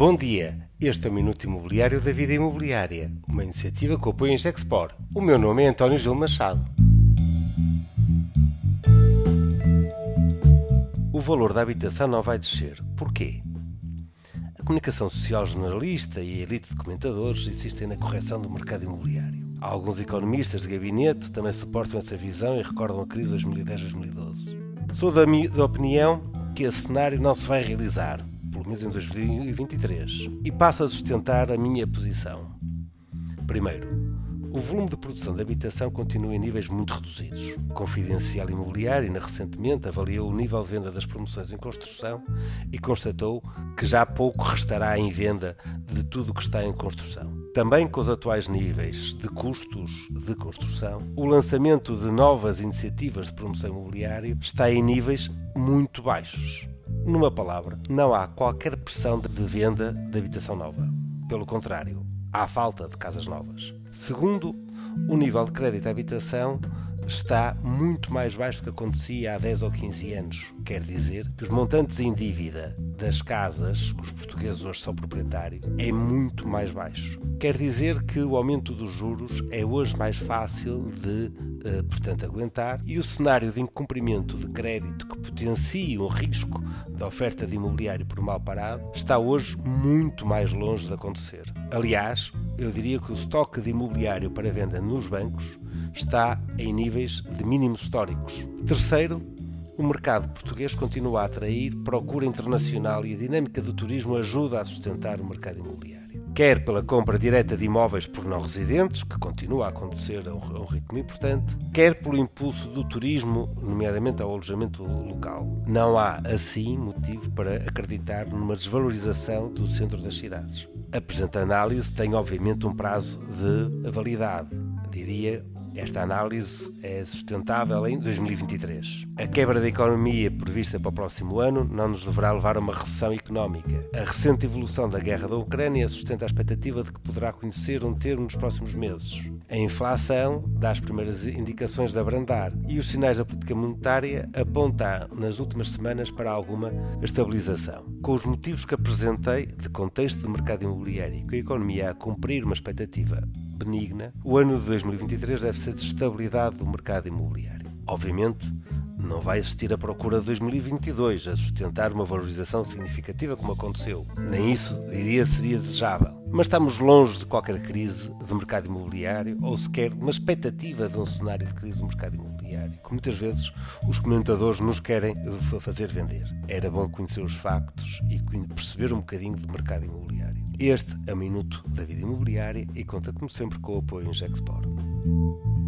Bom dia, este é o Minuto Imobiliário da Vida Imobiliária, uma iniciativa que apoia em Gexpor. O meu nome é António Gil Machado. O valor da habitação não vai descer. Porquê? A comunicação social generalista e a elite de comentadores insistem na correção do mercado imobiliário. Alguns economistas de gabinete também suportam essa visão e recordam a crise de 2010-2012. Sou da, da opinião que esse cenário não se vai realizar em 2023, e passo a sustentar a minha posição. Primeiro, o volume de produção de habitação continua em níveis muito reduzidos. Confidencial Imobiliário, recentemente, avaliou o nível de venda das promoções em construção e constatou que já pouco restará em venda de tudo o que está em construção. Também com os atuais níveis de custos de construção, o lançamento de novas iniciativas de promoção imobiliária está em níveis muito baixos. Numa palavra, não há qualquer pressão de venda de habitação nova. Pelo contrário, há falta de casas novas. Segundo, o nível de crédito à habitação está muito mais baixo do que acontecia há 10 ou 15 anos. Quer dizer que os montantes em dívida das casas, que os portugueses hoje são proprietários, é muito mais baixo. Quer dizer que o aumento dos juros é hoje mais fácil de, eh, portanto, aguentar e o cenário de incumprimento de crédito que potencia um risco da oferta de imobiliário por mal parado está hoje muito mais longe de acontecer. Aliás, eu diria que o estoque de imobiliário para venda nos bancos está em níveis de mínimos históricos. Terceiro, o mercado português continua a atrair procura internacional e a dinâmica do turismo ajuda a sustentar o mercado imobiliário. Quer pela compra direta de imóveis por não residentes, que continua a acontecer a um ritmo importante, quer pelo impulso do turismo, nomeadamente ao alojamento local. Não há, assim, motivo para acreditar numa desvalorização do centro das cidades. A presente análise tem, obviamente, um prazo de validade, diria esta análise é sustentável em 2023. A quebra da economia prevista para o próximo ano não nos deverá levar a uma recessão económica. A recente evolução da guerra da Ucrânia sustenta a expectativa de que poderá conhecer um termo nos próximos meses. A inflação dá as primeiras indicações de abrandar e os sinais da política monetária apontam nas últimas semanas para alguma estabilização. Com os motivos que apresentei de contexto do mercado imobiliário e com a economia a cumprir uma expectativa benigna, o ano de 2023 deve de estabilidade do mercado imobiliário. Obviamente, não vai existir a procura de 2022 a sustentar uma valorização significativa como aconteceu. Nem isso, diria, seria desejável. Mas estamos longe de qualquer crise do mercado imobiliário ou sequer uma expectativa de um cenário de crise do mercado imobiliário, que muitas vezes os comentadores nos querem fazer vender. Era bom conhecer os factos e perceber um bocadinho do mercado imobiliário. Este é o Minuto da Vida Imobiliária e conta, como sempre, com o apoio em Gexport. thank you